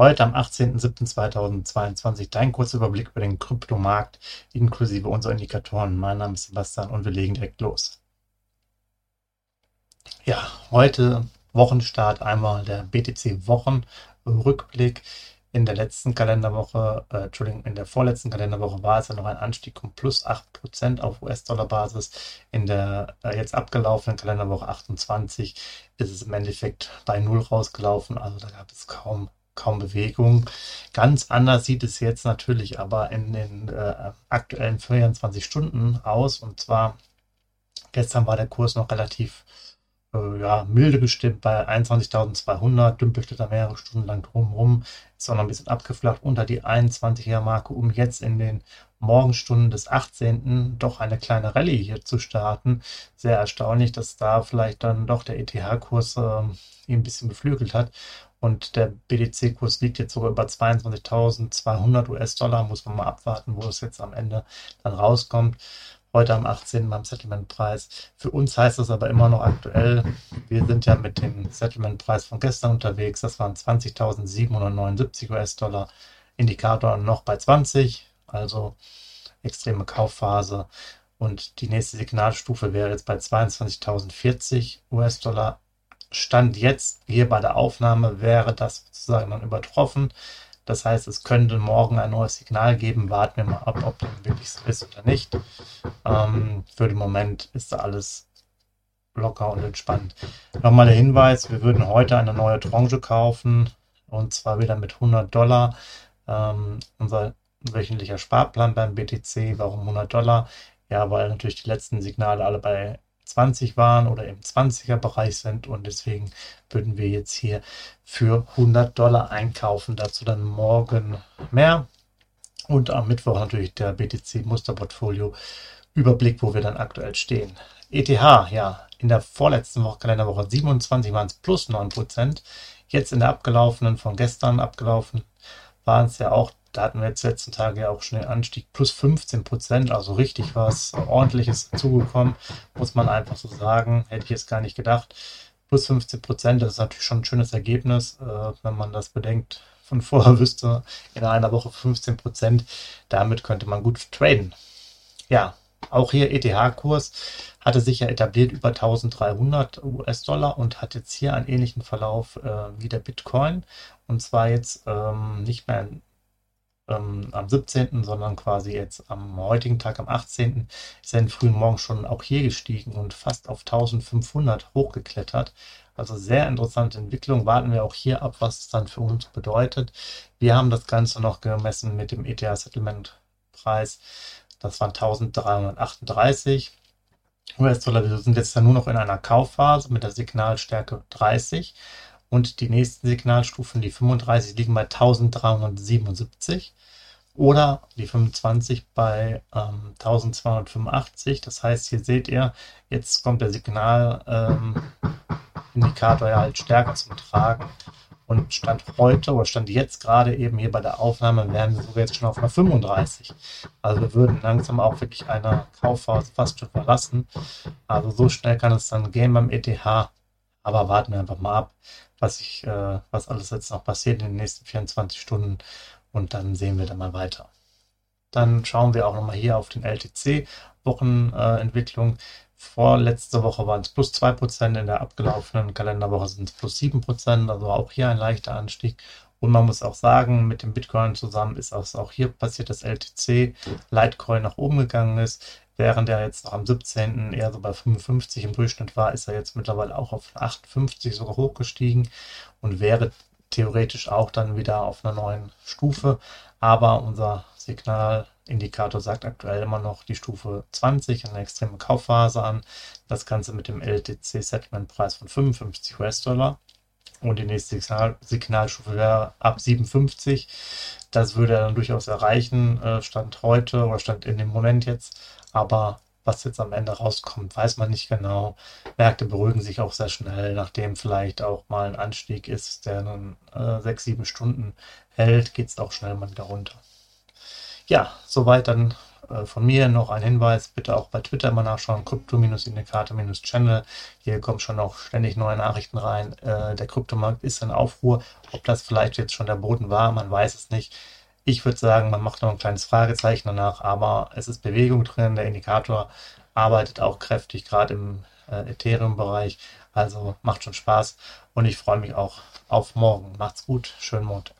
Heute am 18.07.2022 dein kurzer Überblick über den Kryptomarkt inklusive unserer Indikatoren. Mein Name ist Sebastian und wir legen direkt los. Ja, heute Wochenstart einmal der BTC Wochenrückblick. In der letzten Kalenderwoche, äh, Entschuldigung, in der vorletzten Kalenderwoche war es ja noch ein Anstieg um plus 8% auf US-Dollar-Basis. In der äh, jetzt abgelaufenen Kalenderwoche 28 ist es im Endeffekt bei Null rausgelaufen. Also da gab es kaum kaum Bewegung. Ganz anders sieht es jetzt natürlich aber in den äh, aktuellen 24 Stunden aus. Und zwar gestern war der Kurs noch relativ äh, ja, milde gestimmt bei 21.200, dümpelte da mehrere Stunden lang drumherum, ist auch noch ein bisschen abgeflacht unter die 21er Marke, um jetzt in den Morgenstunden des 18. doch eine kleine Rallye hier zu starten. Sehr erstaunlich, dass da vielleicht dann doch der ETH-Kurs äh, ihn ein bisschen beflügelt hat und der BTC-Kurs liegt jetzt sogar über 22.200 US-Dollar. Muss man mal abwarten, wo es jetzt am Ende dann rauskommt. Heute am 18. beim Settlement-Preis. Für uns heißt das aber immer noch aktuell. Wir sind ja mit dem Settlement-Preis von gestern unterwegs. Das waren 20.779 US-Dollar. Indikator noch bei 20. Also extreme Kaufphase. Und die nächste Signalstufe wäre jetzt bei 22.040 US-Dollar Stand jetzt hier bei der Aufnahme wäre das sozusagen dann übertroffen. Das heißt, es könnte morgen ein neues Signal geben. Warten wir mal ab, ob das wirklich so ist oder nicht. Ähm, für den Moment ist da alles locker und entspannt. Nochmal der Hinweis, wir würden heute eine neue Tranche kaufen und zwar wieder mit 100 Dollar. Ähm, unser wöchentlicher Sparplan beim BTC, warum 100 Dollar? Ja, weil natürlich die letzten Signale alle bei 20 waren oder im 20er Bereich sind und deswegen würden wir jetzt hier für 100 Dollar einkaufen. Dazu dann morgen mehr und am Mittwoch natürlich der BTC Musterportfolio Überblick, wo wir dann aktuell stehen. ETH, ja, in der vorletzten Woche, Kalenderwoche 27 waren es plus 9%. Jetzt in der abgelaufenen, von gestern abgelaufen, waren es ja auch da hatten wir jetzt letzten Tage ja auch schon den Anstieg plus 15 Prozent, also richtig was ordentliches zugekommen, muss man einfach so sagen. Hätte ich jetzt gar nicht gedacht. Plus 15 Prozent, das ist natürlich schon ein schönes Ergebnis, äh, wenn man das bedenkt. Von vorher wüsste, in einer Woche 15 Prozent, damit könnte man gut traden. Ja, auch hier ETH-Kurs hatte sich ja etabliert über 1300 US-Dollar und hat jetzt hier einen ähnlichen Verlauf äh, wie der Bitcoin. Und zwar jetzt ähm, nicht mehr ähm, am 17., sondern quasi jetzt am heutigen Tag, am 18., ist er in frühen Morgen schon auch hier gestiegen und fast auf 1500 hochgeklettert. Also sehr interessante Entwicklung. Warten wir auch hier ab, was es dann für uns bedeutet. Wir haben das Ganze noch gemessen mit dem ETH Settlement Preis. Das waren 1338 US-Dollar. Wir sind jetzt dann nur noch in einer Kaufphase mit der Signalstärke 30 und die nächsten Signalstufen, die 35, liegen bei 1377 oder die 25 bei ähm, 1285. Das heißt, hier seht ihr, jetzt kommt der Signalindikator ähm, ja halt stärker zum Tragen. Und Stand heute oder Stand jetzt gerade eben hier bei der Aufnahme wären wir sogar jetzt schon auf einer 35. Also wir würden langsam auch wirklich eine Kaufphase fast schon verlassen. Also so schnell kann es dann gehen beim ETH. Aber warten wir einfach mal ab, was, ich, äh, was alles jetzt noch passiert in den nächsten 24 Stunden und dann sehen wir dann mal weiter. Dann schauen wir auch nochmal hier auf den LTC-Wochenentwicklung. Äh, Vorletzte Woche waren es plus 2%, in der abgelaufenen Kalenderwoche sind es plus 7%, also auch hier ein leichter Anstieg. Und man muss auch sagen, mit dem Bitcoin zusammen ist auch hier passiert, dass LTC Litecoin nach oben gegangen ist. Während er jetzt noch am 17. eher so bei 55 im Durchschnitt war, ist er jetzt mittlerweile auch auf 58 sogar hochgestiegen und wäre theoretisch auch dann wieder auf einer neuen Stufe. Aber unser Signalindikator sagt aktuell immer noch die Stufe 20, eine extreme Kaufphase an. Das Ganze mit dem LTC Settlement Preis von 55 US-Dollar. Und die nächste Signal Signalstufe wäre ab 57. Das würde er dann durchaus erreichen, äh, Stand heute oder Stand in dem Moment jetzt. Aber was jetzt am Ende rauskommt, weiß man nicht genau. Märkte beruhigen sich auch sehr schnell, nachdem vielleicht auch mal ein Anstieg ist, der dann äh, sechs, sieben Stunden hält, geht es auch schnell mal wieder runter. Ja, soweit dann äh, von mir noch ein Hinweis, bitte auch bei Twitter mal nachschauen, Krypto-Indikator-Channel. Hier kommen schon auch ständig neue Nachrichten rein. Äh, der Kryptomarkt ist in Aufruhr. Ob das vielleicht jetzt schon der Boden war, man weiß es nicht. Ich würde sagen, man macht noch ein kleines Fragezeichen danach, aber es ist Bewegung drin. Der Indikator arbeitet auch kräftig, gerade im äh, Ethereum-Bereich. Also macht schon Spaß und ich freue mich auch auf morgen. Macht's gut, schönen Montag.